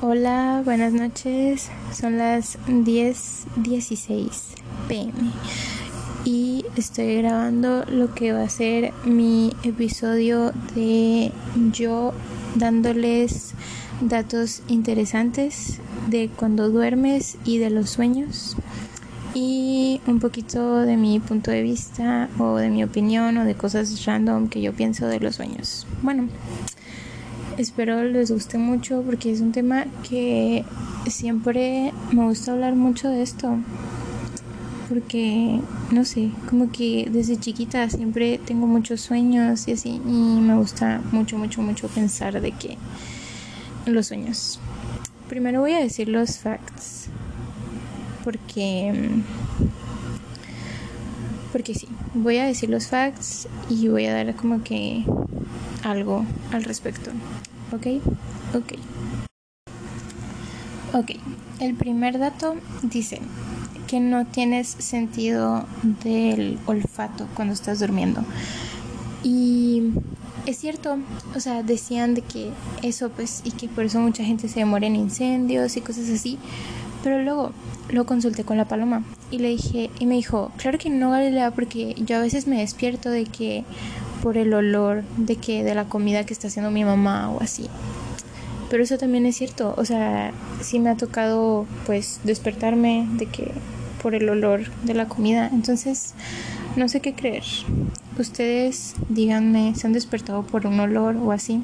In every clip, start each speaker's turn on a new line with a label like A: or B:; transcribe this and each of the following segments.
A: Hola, buenas noches. Son las 10:16 pm y estoy grabando lo que va a ser mi episodio de yo dándoles datos interesantes de cuando duermes y de los sueños y un poquito de mi punto de vista o de mi opinión o de cosas random que yo pienso de los sueños. Bueno, espero les guste mucho porque es un tema que siempre me gusta hablar mucho de esto. Porque, no sé, como que desde chiquita siempre tengo muchos sueños y así. Y me gusta mucho, mucho, mucho pensar de que los sueños. Primero voy a decir los facts. Porque... Porque sí, voy a decir los facts y voy a dar como que algo al respecto. ¿Ok? Ok. Ok, el primer dato dice que no tienes sentido del olfato cuando estás durmiendo. Y es cierto, o sea, decían de que eso pues y que por eso mucha gente se demora en incendios y cosas así. Pero luego lo consulté con la paloma y le dije, y me dijo, claro que no Galilea porque yo a veces me despierto de que por el olor de que de la comida que está haciendo mi mamá o así. Pero eso también es cierto, o sea, sí me ha tocado pues despertarme de que por el olor de la comida. Entonces, no sé qué creer. Ustedes díganme, ¿se han despertado por un olor o así?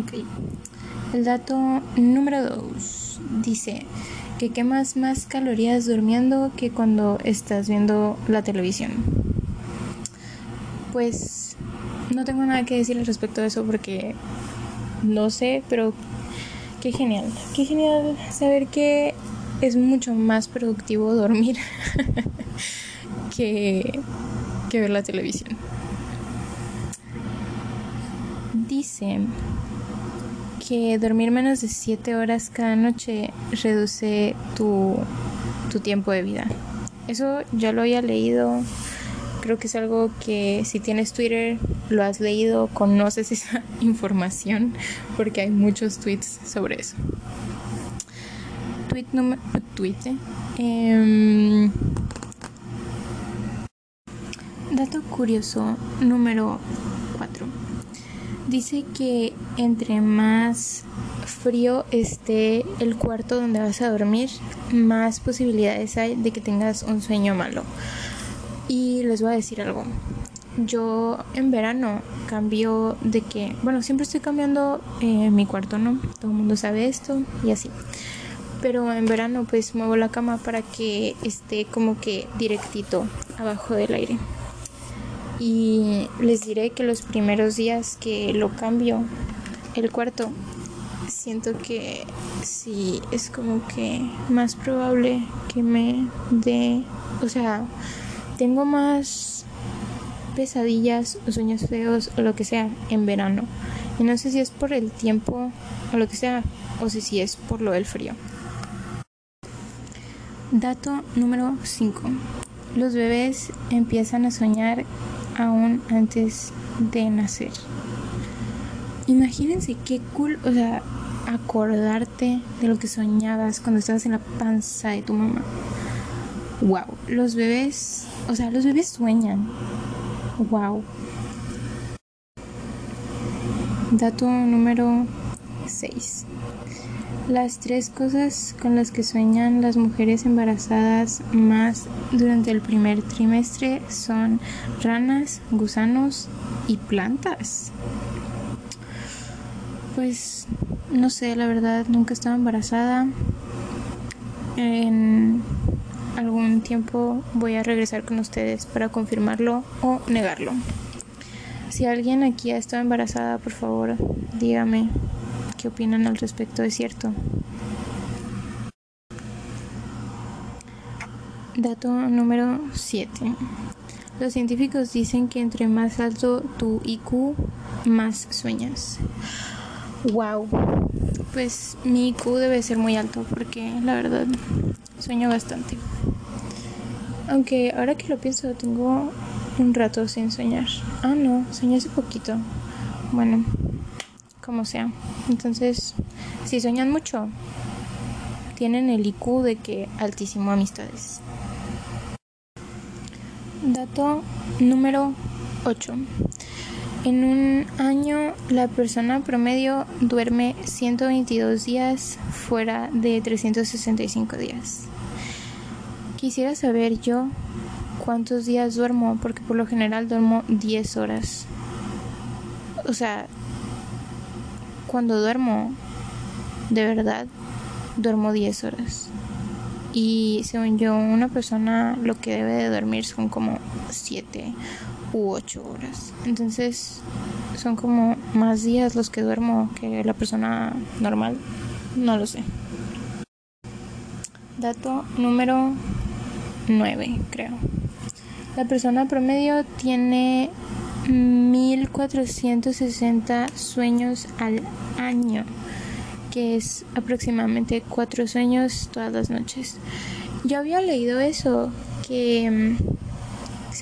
A: Ok. El dato número 2 dice que quemas más calorías durmiendo que cuando estás viendo la televisión. Pues no tengo nada que decir al respecto de eso porque no sé, pero qué genial. Qué genial saber que es mucho más productivo dormir que, que ver la televisión. Dice que dormir menos de 7 horas cada noche reduce tu, tu tiempo de vida. Eso ya lo había leído. Creo que es algo que si tienes Twitter lo has leído, conoces esa información porque hay muchos tweets sobre eso. Tweet número... Tweet, eh. dato curioso número 4. Dice que entre más frío esté el cuarto donde vas a dormir, más posibilidades hay de que tengas un sueño malo. Y les voy a decir algo. Yo en verano cambio de que, bueno, siempre estoy cambiando eh, mi cuarto, ¿no? Todo el mundo sabe esto y así. Pero en verano pues muevo la cama para que esté como que directito abajo del aire. Y les diré que los primeros días que lo cambio el cuarto, siento que sí es como que más probable que me dé, o sea, tengo más pesadillas o sueños feos o lo que sea en verano. Y no sé si es por el tiempo o lo que sea, o si es por lo del frío. Dato número 5. Los bebés empiezan a soñar aún antes de nacer. Imagínense qué cool, o sea, acordarte de lo que soñabas cuando estabas en la panza de tu mamá. Wow, los bebés, o sea, los bebés sueñan. Wow. Dato número 6. Las tres cosas con las que sueñan las mujeres embarazadas más durante el primer trimestre son ranas, gusanos y plantas. Pues no sé, la verdad, nunca estaba embarazada. En algún tiempo voy a regresar con ustedes para confirmarlo o negarlo. Si alguien aquí ha estado embarazada, por favor, dígame qué opinan al respecto, es cierto. Dato número 7. Los científicos dicen que entre más alto tu IQ, más sueñas. Wow. Pues mi IQ debe ser muy alto porque la verdad sueño bastante. Aunque ahora que lo pienso tengo un rato sin soñar. Ah, no, soñé hace poquito. Bueno, como sea. Entonces, si sueñan mucho, tienen el IQ de que altísimo amistades. Dato número 8. En un año la persona promedio duerme 122 días fuera de 365 días. Quisiera saber yo cuántos días duermo, porque por lo general duermo 10 horas. O sea, cuando duermo, de verdad, duermo 10 horas. Y según yo, una persona lo que debe de dormir son como 7 u 8 horas. Entonces, son como más días los que duermo que la persona normal. No lo sé. Dato número 9, creo. La persona promedio tiene 1460 sueños al año, que es aproximadamente 4 sueños todas las noches. Yo había leído eso, que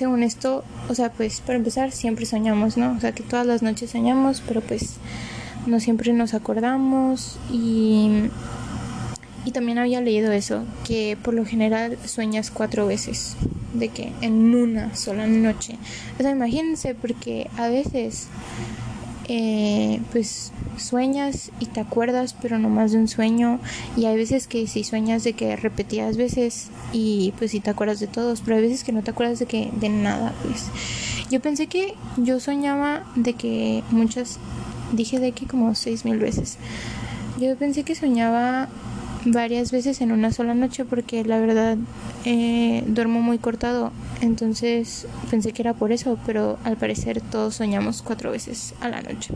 A: según esto, o sea, pues para empezar siempre soñamos, ¿no? O sea, que todas las noches soñamos, pero pues no siempre nos acordamos y y también había leído eso, que por lo general sueñas cuatro veces, de que en una sola noche. O sea, imagínense, porque a veces, eh, pues sueñas y te acuerdas, pero no más de un sueño. Y hay veces que si sueñas de que repetidas veces y pues si te acuerdas de todos, pero hay veces que no te acuerdas de que de nada, pues. Yo pensé que yo soñaba de que muchas, dije de que como seis mil veces. Yo pensé que soñaba varias veces en una sola noche porque la verdad eh, duermo muy cortado. Entonces pensé que era por eso, pero al parecer todos soñamos cuatro veces a la noche.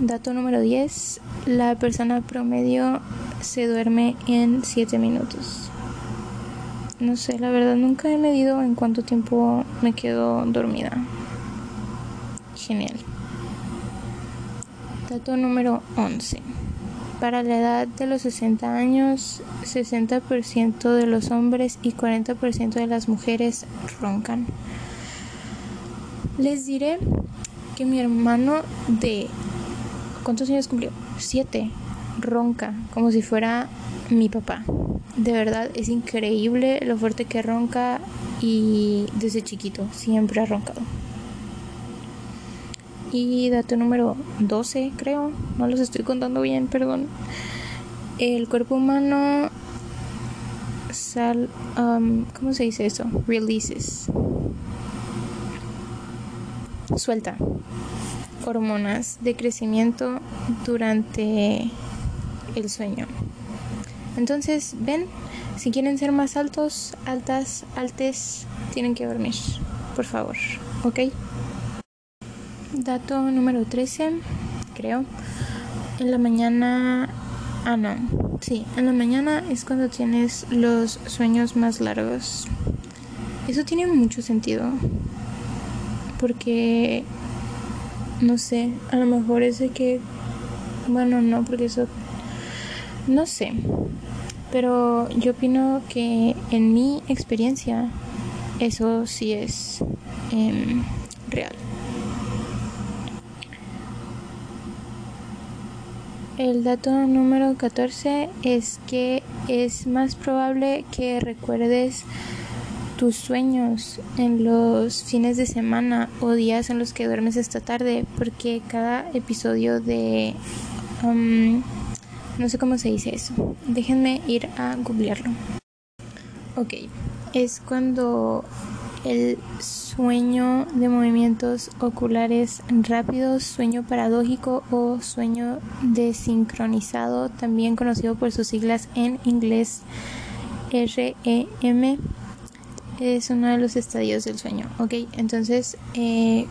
A: Dato número 10. La persona promedio se duerme en 7 minutos. No sé, la verdad nunca he medido en cuánto tiempo me quedo dormida. Genial. Dato número 11. Para la edad de los 60 años, 60% de los hombres y 40% de las mujeres roncan. Les diré que mi hermano de... ¿Cuántos años cumplió? Siete. Ronca, como si fuera mi papá. De verdad es increíble lo fuerte que ronca y desde chiquito siempre ha roncado. Y dato número 12, creo. No los estoy contando bien, perdón. El cuerpo humano sal, um, ¿cómo se dice eso? Releases. Suelta hormonas de crecimiento durante el sueño. Entonces, ven, si quieren ser más altos, altas, altes, tienen que dormir, por favor, ¿ok? Dato número 13, creo. En la mañana... Ah, no. Sí, en la mañana es cuando tienes los sueños más largos. Eso tiene mucho sentido. Porque... No sé, a lo mejor es de que... Bueno, no, porque eso... No sé. Pero yo opino que en mi experiencia eso sí es em, real. El dato número 14 es que es más probable que recuerdes tus sueños en los fines de semana o días en los que duermes esta tarde porque cada episodio de um, no sé cómo se dice eso. Déjenme ir a googlearlo. Ok es cuando el sueño de movimientos oculares rápidos, sueño paradójico o sueño desincronizado, también conocido por sus siglas en inglés REM, es uno de los estadios del sueño. Ok, entonces eh,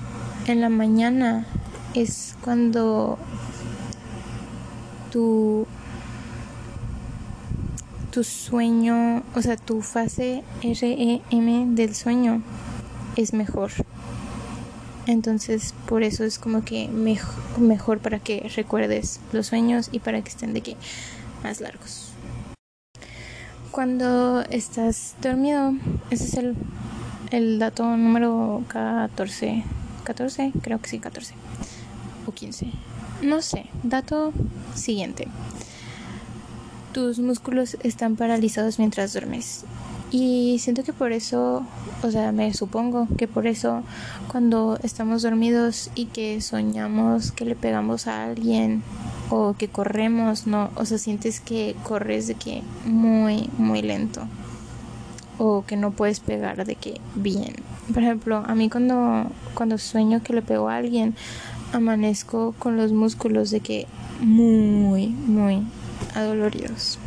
A: en la mañana es cuando tu tu sueño, o sea, tu fase REM del sueño es mejor. Entonces, por eso es como que mejor, para que recuerdes los sueños y para que estén de que más largos. Cuando estás dormido, ese es el, el dato número 14. 14, creo que sí, 14. o 15. No sé. Dato siguiente. Tus músculos están paralizados mientras duermes. Y siento que por eso, o sea, me supongo que por eso cuando estamos dormidos y que soñamos que le pegamos a alguien o que corremos, no, o sea, sientes que corres de que muy, muy lento o que no puedes pegar de que bien. Por ejemplo, a mí cuando, cuando sueño que le pego a alguien, amanezco con los músculos de que muy, muy adoloridos.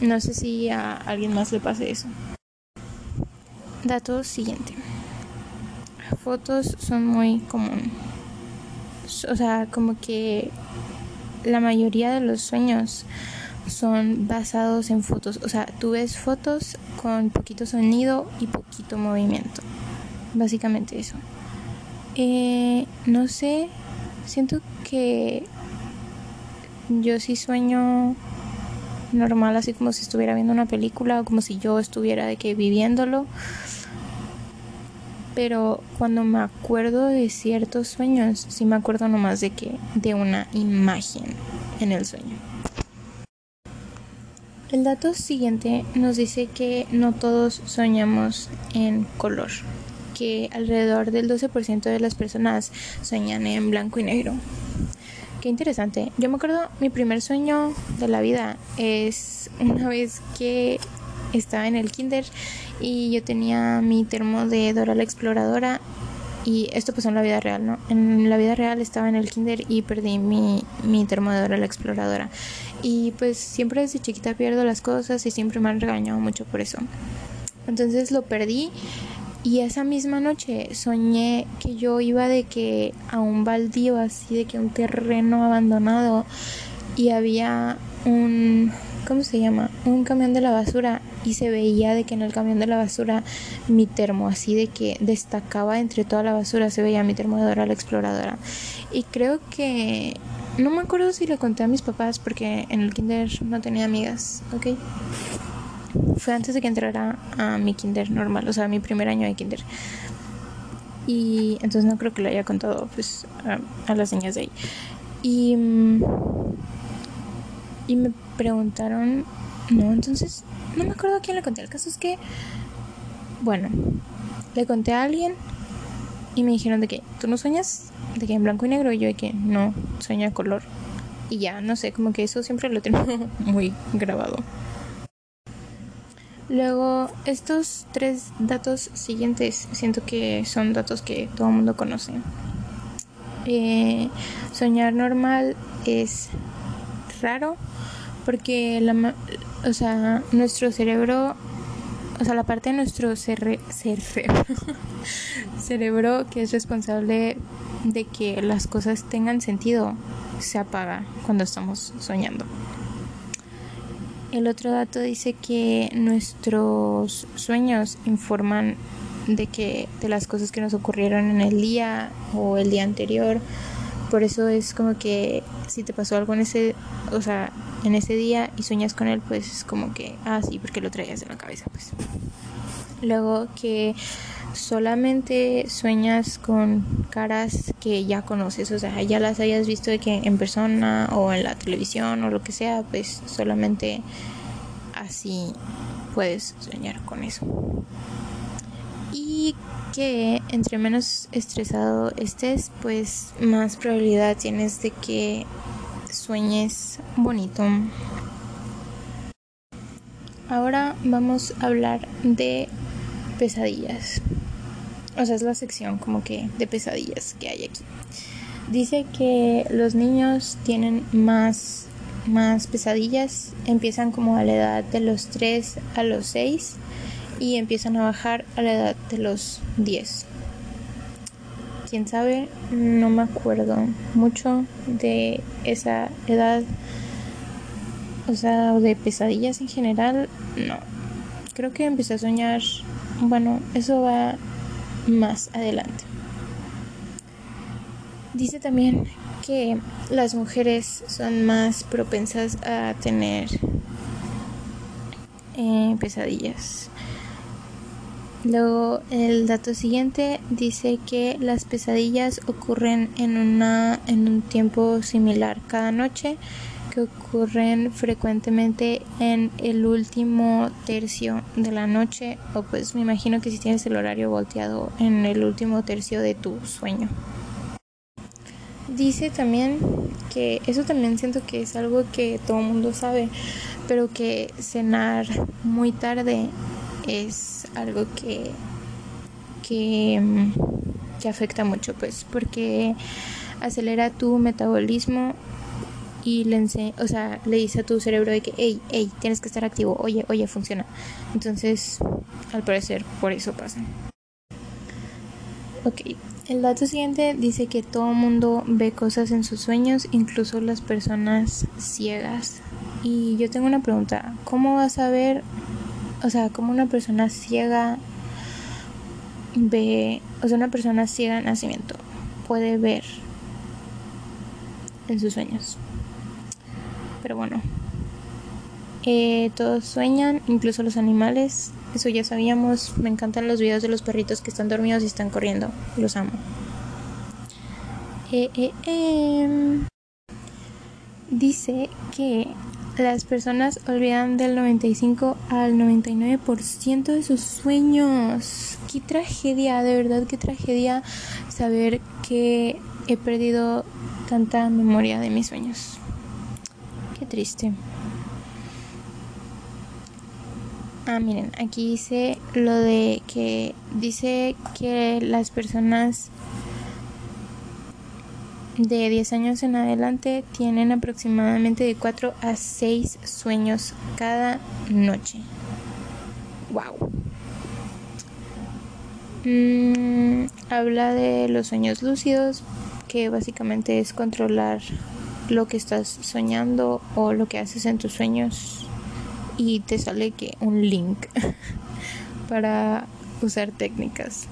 A: No sé si a alguien más le pase eso. Dato siguiente. Fotos son muy común. O sea, como que la mayoría de los sueños son basados en fotos. O sea, tú ves fotos con poquito sonido y poquito movimiento. Básicamente eso. Eh, no sé, siento que yo sí sueño normal, así como si estuviera viendo una película o como si yo estuviera de que viviéndolo. Pero cuando me acuerdo de ciertos sueños, sí me acuerdo nomás de que de una imagen en el sueño. El dato siguiente nos dice que no todos soñamos en color, que alrededor del 12% de las personas sueñan en blanco y negro. Qué interesante. Yo me acuerdo, mi primer sueño de la vida es una vez que estaba en el kinder y yo tenía mi termo de Dora la Exploradora y esto pasó en la vida real, ¿no? En la vida real estaba en el kinder y perdí mi, mi termo de Dora la Exploradora. Y pues siempre desde chiquita pierdo las cosas y siempre me han regañado mucho por eso. Entonces lo perdí y esa misma noche soñé que yo iba de que a un baldío así, de que un terreno abandonado y había un, ¿cómo se llama? Un camión de la basura y se veía de que en el camión de la basura mi termo, así de que destacaba entre toda la basura, se veía mi termo de Dora la Exploradora. Y creo que, no me acuerdo si le conté a mis papás porque en el kinder no tenía amigas, ¿ok? Fue antes de que entrara a mi kinder normal, o sea, mi primer año de kinder. Y entonces no creo que lo haya contado pues a, las niñas de ahí. Y, mm, y me preguntaron, no, entonces no me acuerdo a quién le conté. El caso es que, bueno, le conté a alguien y me dijeron de que tú no sueñas de que en blanco y negro y yo de que no, sueña color. Y ya, no sé, como que eso siempre lo tengo muy grabado. Luego, estos tres datos siguientes siento que son datos que todo el mundo conoce. Eh, soñar normal es raro porque la, o sea, nuestro cerebro, o sea, la parte de nuestro cerebro, cerebro que es responsable de que las cosas tengan sentido, se apaga cuando estamos soñando. El otro dato dice que nuestros sueños informan de que de las cosas que nos ocurrieron en el día o el día anterior. Por eso es como que si te pasó algo en ese, o sea, en ese día y sueñas con él, pues es como que, ah, sí, porque lo traías en la cabeza, pues. Luego que solamente sueñas con caras que ya conoces, o sea, ya las hayas visto de que en persona o en la televisión o lo que sea, pues solamente así puedes soñar con eso. Y que entre menos estresado estés, pues más probabilidad tienes de que sueñes bonito. Ahora vamos a hablar de pesadillas. O sea, es la sección como que de pesadillas que hay aquí. Dice que los niños tienen más, más pesadillas, empiezan como a la edad de los 3 a los 6 y empiezan a bajar a la edad de los 10. Quién sabe, no me acuerdo mucho de esa edad, o sea, de pesadillas en general, no. Creo que empecé a soñar bueno, eso va más adelante. Dice también que las mujeres son más propensas a tener eh, pesadillas. Luego el dato siguiente dice que las pesadillas ocurren en, una, en un tiempo similar cada noche, que ocurren frecuentemente en el último tercio de la noche, o pues me imagino que si tienes el horario volteado en el último tercio de tu sueño. Dice también que eso también siento que es algo que todo el mundo sabe, pero que cenar muy tarde es algo que, que, afecta mucho, pues, porque acelera tu metabolismo y le, o sea, le dice a tu cerebro de que, hey, hey, tienes que estar activo, oye, oye, funciona. Entonces, al parecer, por eso pasa. Ok, el dato siguiente dice que todo mundo ve cosas en sus sueños, incluso las personas ciegas. Y yo tengo una pregunta, ¿cómo vas a ver o sea, como una persona ciega ve, o sea, una persona ciega de nacimiento puede ver en sus sueños. Pero bueno, eh, todos sueñan, incluso los animales, eso ya sabíamos. Me encantan los videos de los perritos que están dormidos y están corriendo, los amo. Eh, eh, em. Dice que las personas olvidan del 95 al 99% de sus sueños. Qué tragedia, de verdad, qué tragedia saber que he perdido tanta memoria de mis sueños. Qué triste. Ah, miren, aquí dice lo de que dice que las personas de 10 años en adelante tienen aproximadamente de 4 a 6 sueños cada noche. ¡Wow! Mm, habla de los sueños lúcidos, que básicamente es controlar lo que estás soñando o lo que haces en tus sueños y te sale que un link para usar técnicas.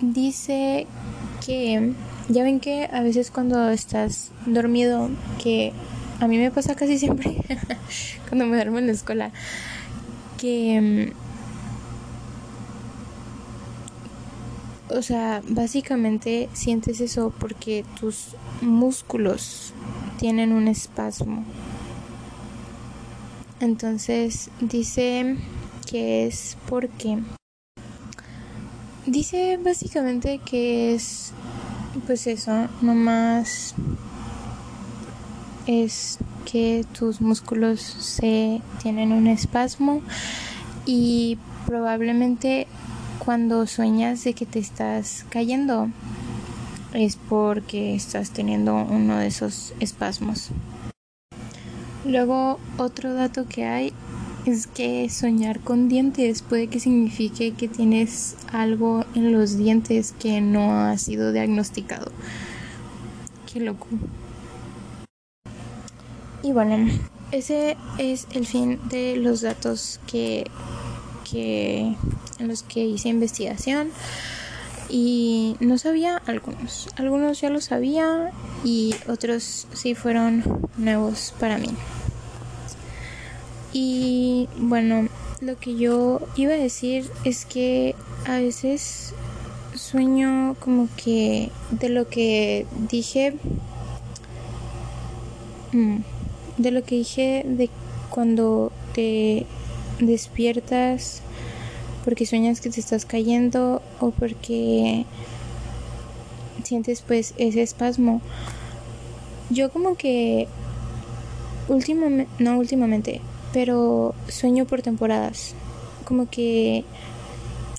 A: dice que ya ven que a veces cuando estás dormido, que a mí me pasa casi siempre cuando me duermo en la escuela, que... O sea, básicamente sientes eso porque tus músculos tienen un espasmo. Entonces dice que es porque Dice básicamente que es, pues eso, nomás es que tus músculos se tienen un espasmo y probablemente cuando sueñas de que te estás cayendo es porque estás teniendo uno de esos espasmos. Luego otro dato que hay es que soñar con dientes puede que signifique que tienes algo en los dientes que no ha sido diagnosticado. Qué loco. Y bueno, ese es el fin de los datos que, que en los que hice investigación y no sabía algunos. Algunos ya lo sabía y otros sí fueron nuevos para mí. Y bueno, lo que yo iba a decir es que a veces sueño como que de lo que dije mm, de lo que dije de cuando te despiertas porque sueñas que te estás cayendo o porque sientes pues ese espasmo yo como que últimamente no últimamente pero sueño por temporadas. Como que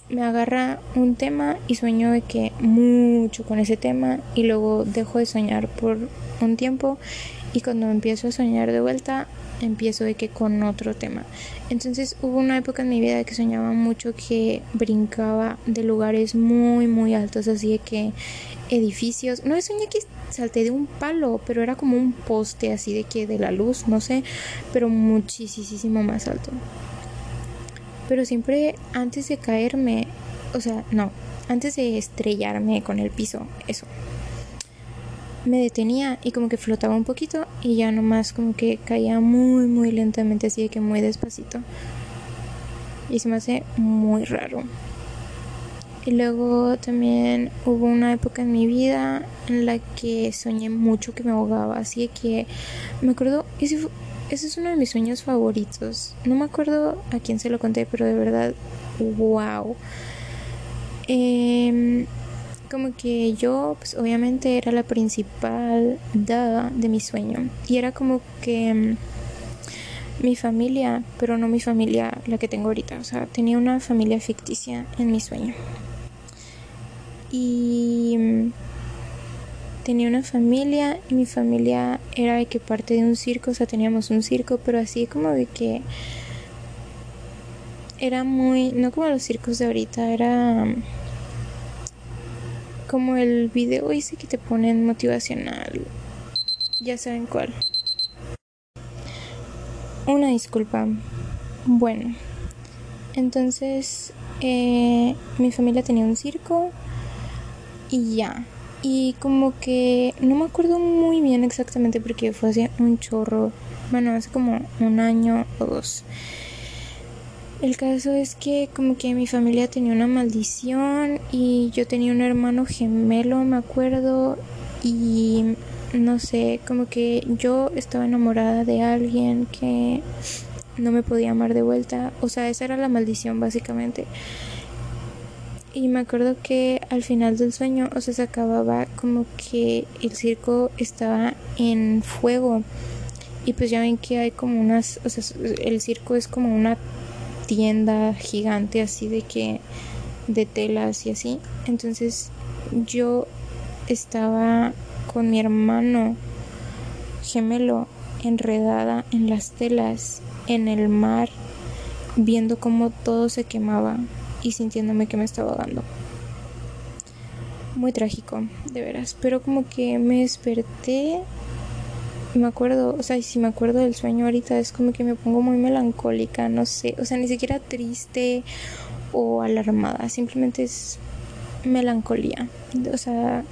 A: me agarra un tema y sueño de que mucho con ese tema y luego dejo de soñar por un tiempo y cuando empiezo a soñar de vuelta empiezo de que con otro tema. Entonces hubo una época en mi vida que soñaba mucho que brincaba de lugares muy muy altos, así de que edificios. No soñé que salté de un palo, pero era como un poste así de que de la luz, no sé, pero muchísimo más alto. Pero siempre antes de caerme, o sea, no, antes de estrellarme con el piso, eso. Me detenía y como que flotaba un poquito y ya nomás como que caía muy muy lentamente así de que muy despacito. Y se me hace muy raro. Y luego también hubo una época en mi vida en la que soñé mucho que me ahogaba así de que me acuerdo ese, ese es uno de mis sueños favoritos. No me acuerdo a quién se lo conté pero de verdad wow eh, como que yo, pues obviamente era la principal de, de mi sueño. Y era como que mm, mi familia, pero no mi familia la que tengo ahorita. O sea, tenía una familia ficticia en mi sueño. Y mm, tenía una familia y mi familia era de que parte de un circo, o sea, teníamos un circo, pero así como de que era muy, no como los circos de ahorita, era mm, como el video ese que te ponen motivacional. Ya saben cuál. Una disculpa. Bueno, entonces eh, mi familia tenía un circo y ya. Y como que no me acuerdo muy bien exactamente porque fue hace un chorro. Bueno, hace como un año o dos. El caso es que como que mi familia tenía una maldición y yo tenía un hermano gemelo, me acuerdo, y no sé, como que yo estaba enamorada de alguien que no me podía amar de vuelta, o sea, esa era la maldición básicamente. Y me acuerdo que al final del sueño, o sea, se acababa como que el circo estaba en fuego. Y pues ya ven que hay como unas, o sea, el circo es como una tienda gigante así de que de telas y así. Entonces yo estaba con mi hermano gemelo enredada en las telas en el mar viendo cómo todo se quemaba y sintiéndome que me estaba ahogando. Muy trágico, de veras. Pero como que me desperté me acuerdo, o sea, si me acuerdo del sueño ahorita es como que me pongo muy melancólica, no sé, o sea, ni siquiera triste o alarmada, simplemente es melancolía, o sea,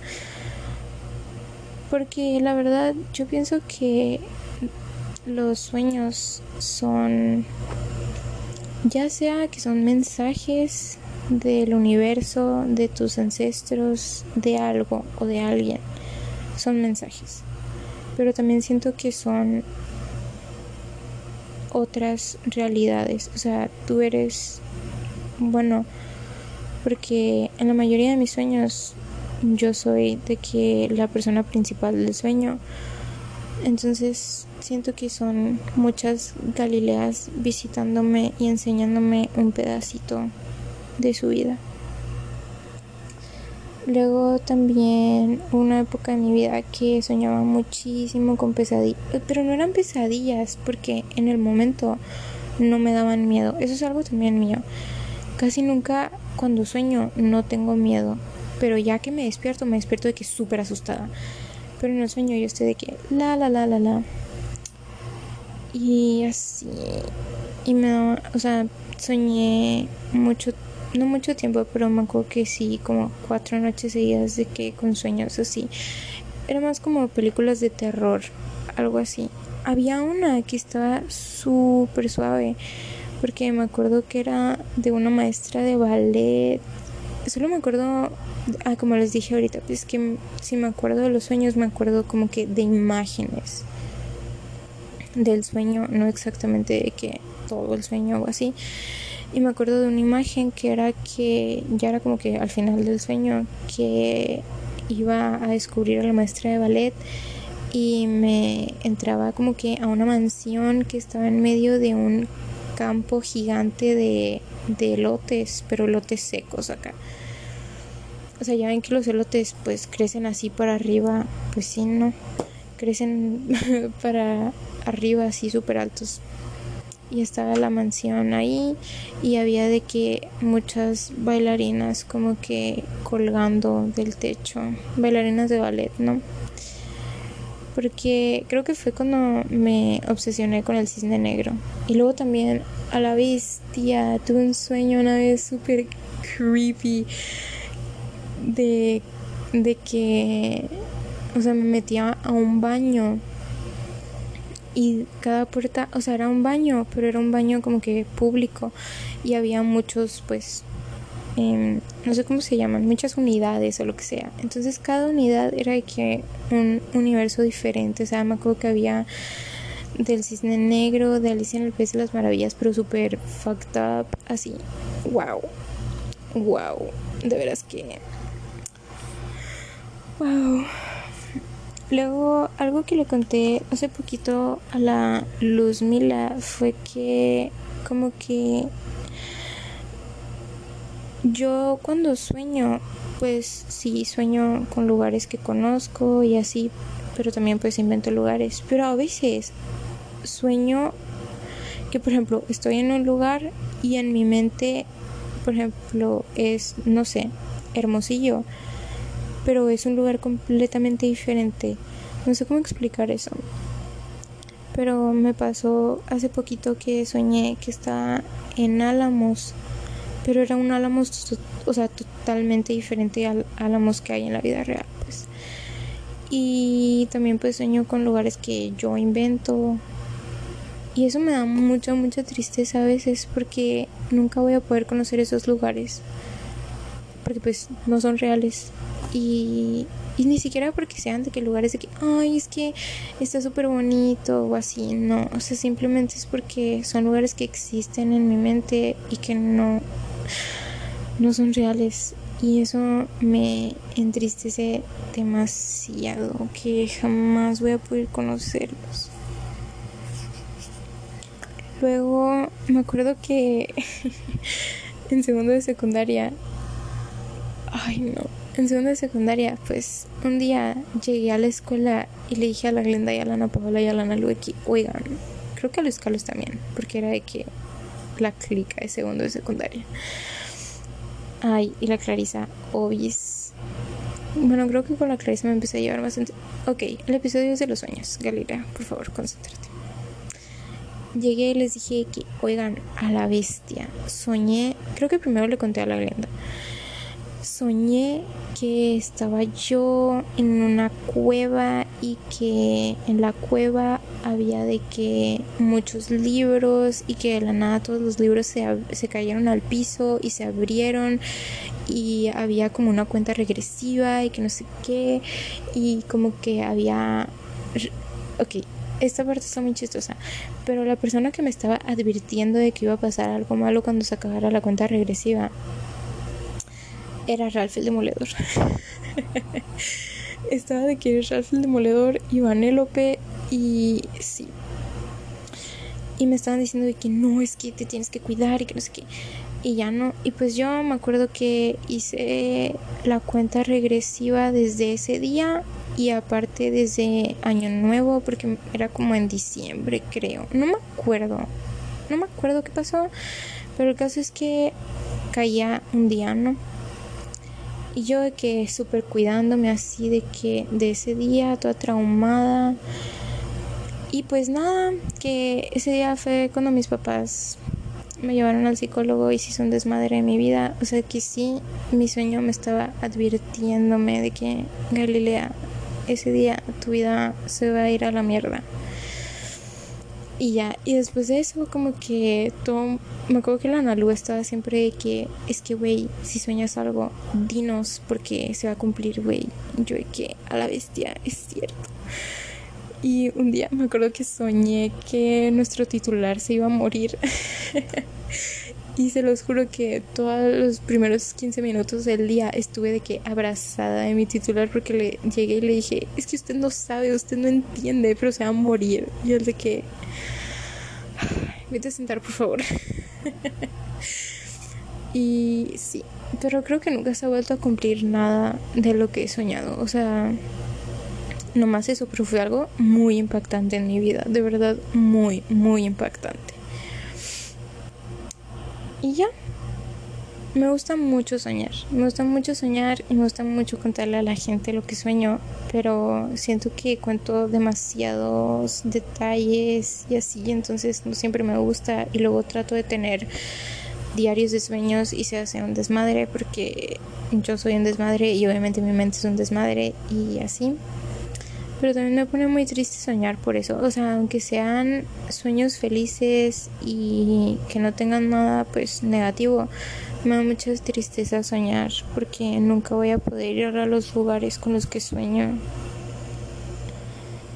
A: porque la verdad yo pienso que los sueños son, ya sea que son mensajes del universo, de tus ancestros, de algo o de alguien, son mensajes pero también siento que son otras realidades. O sea, tú eres, bueno, porque en la mayoría de mis sueños yo soy de que la persona principal del sueño. Entonces siento que son muchas Galileas visitándome y enseñándome un pedacito de su vida. Luego también una época de mi vida que soñaba muchísimo con pesadillas, pero no eran pesadillas porque en el momento no me daban miedo. Eso es algo también mío. Casi nunca cuando sueño no tengo miedo, pero ya que me despierto me despierto de que súper asustada. Pero en el sueño yo estoy de que la la la la la. Y así. Y me, o sea, soñé mucho no mucho tiempo, pero me acuerdo que sí, como cuatro noches seguidas de que con sueños así. Era más como películas de terror, algo así. Había una que estaba súper suave, porque me acuerdo que era de una maestra de ballet. Solo me acuerdo, ah, como les dije ahorita, pues que si me acuerdo de los sueños, me acuerdo como que de imágenes del sueño, no exactamente de que todo el sueño o así. Y me acuerdo de una imagen que era que ya era como que al final del sueño que iba a descubrir a la maestra de ballet y me entraba como que a una mansión que estaba en medio de un campo gigante de, de elotes, pero elotes secos acá. O sea, ya ven que los elotes pues crecen así para arriba, pues sí, no, crecen para arriba así súper altos, y estaba la mansión ahí y había de que muchas bailarinas como que colgando del techo, bailarinas de ballet, ¿no? Porque creo que fue cuando me obsesioné con el cisne negro. Y luego también a la bestia, tuve un sueño una vez súper creepy de, de que o sea, me metía a un baño y cada puerta, o sea, era un baño, pero era un baño como que público y había muchos, pues, em, no sé cómo se llaman, muchas unidades o lo que sea. Entonces cada unidad era de que un universo diferente, o sea, me acuerdo que había del cisne negro, de Alicia en el País de las Maravillas, pero súper fucked up, así, wow, wow, de veras que, wow. Luego, algo que le conté hace poquito a la Luz Mila fue que, como que yo cuando sueño, pues sí sueño con lugares que conozco y así, pero también pues invento lugares. Pero a veces sueño que, por ejemplo, estoy en un lugar y en mi mente, por ejemplo, es, no sé, hermosillo, pero es un lugar completamente diferente. No sé cómo explicar eso. Pero me pasó hace poquito que soñé que estaba en Álamos, pero era un Álamos, o sea, totalmente diferente al Álamos que hay en la vida real, pues. Y también pues sueño con lugares que yo invento, y eso me da mucha, mucha tristeza a veces porque nunca voy a poder conocer esos lugares. Porque pues no son reales. Y, ni siquiera porque sean de que lugares de que, ay, es que está súper bonito o así. No, o sea, simplemente es porque son lugares que existen en mi mente y que no, no son reales. Y eso me entristece demasiado, que jamás voy a poder conocerlos. Luego me acuerdo que en segundo de secundaria, ay no, en segundo de secundaria, pues un día llegué a la escuela y le dije a la Glenda y a la Ana Paola y a la Ana Lueki, oigan, creo que a los Carlos también, porque era de que la clica de segundo de secundaria. Ay, y la Clarisa, obis. Bueno, creo que con la Clarisa me empecé a llevar más. Ok, el episodio es de los sueños. Galilea, por favor, concéntrate llegué y les dije que, oigan, a la bestia, soñé, creo que primero le conté a la Glenda, soñé que estaba yo en una cueva y que en la cueva había de que muchos libros y que de la nada todos los libros se, se cayeron al piso y se abrieron y había como una cuenta regresiva y que no sé qué y como que había ok esta parte está muy chistosa, pero la persona que me estaba advirtiendo de que iba a pasar algo malo cuando se acabara la cuenta regresiva era Ralph el Demoledor. estaba de que Ralph el Demoledor y Vanélope y sí. Y me estaban diciendo de que no, es que te tienes que cuidar y que no sé qué. Y ya no. Y pues yo me acuerdo que hice la cuenta regresiva desde ese día y aparte desde Año Nuevo, porque era como en diciembre, creo. No me acuerdo. No me acuerdo qué pasó, pero el caso es que caía un día, ¿no? Y yo de que súper cuidándome así de que de ese día, toda traumada. Y pues nada, que ese día fue cuando mis papás me llevaron al psicólogo y se hizo un desmadre en mi vida. O sea que sí, mi sueño me estaba advirtiéndome de que Galilea ese día tu vida se va a ir a la mierda. Y ya, y después de eso, como que todo. Me acuerdo que la Analu estaba siempre de que, es que, güey, si sueñas algo, dinos porque se va a cumplir, güey. Yo de que a la bestia, es cierto. Y un día me acuerdo que soñé que nuestro titular se iba a morir. Y se los juro que todos los primeros 15 minutos del día estuve de que abrazada de mi titular porque le llegué y le dije, es que usted no sabe, usted no entiende, pero se va a morir. Y él de que, vete a sentar por favor. y sí, pero creo que nunca se ha vuelto a cumplir nada de lo que he soñado. O sea, no más eso, pero fue algo muy impactante en mi vida, de verdad, muy, muy impactante. Y ya. Me gusta mucho soñar. Me gusta mucho soñar y me gusta mucho contarle a la gente lo que sueño. Pero siento que cuento demasiados detalles y así. Entonces no siempre me gusta. Y luego trato de tener diarios de sueños y se hace un desmadre porque yo soy un desmadre y obviamente mi mente es un desmadre y así. Pero también me pone muy triste soñar por eso. O sea, aunque sean sueños felices y que no tengan nada pues negativo, me da mucha tristeza soñar porque nunca voy a poder ir a los lugares con los que sueño.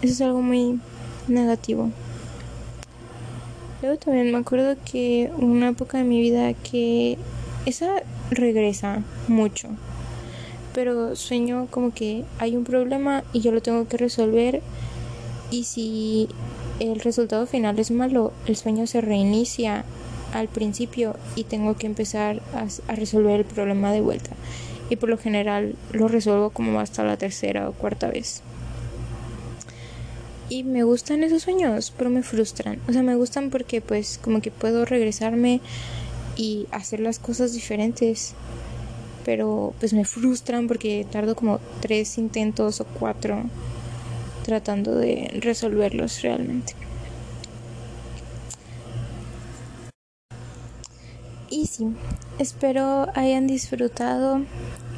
A: Eso es algo muy negativo. Luego también me acuerdo que una época de mi vida que esa regresa mucho pero sueño como que hay un problema y yo lo tengo que resolver y si el resultado final es malo, el sueño se reinicia al principio y tengo que empezar a, resolver el problema de vuelta. Y por lo general lo resuelvo como hasta la tercera o cuarta vez. Y me gustan esos sueños, pero me frustran. O sea, me gustan porque pues como que puedo regresarme y hacer las cosas diferentes pero pues me frustran porque tardo como tres intentos o cuatro tratando de resolverlos realmente. Y sí, espero hayan disfrutado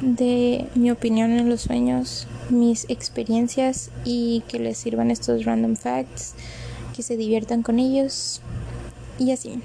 A: de mi opinión en los sueños, mis experiencias y que les sirvan estos random facts, que se diviertan con ellos y así.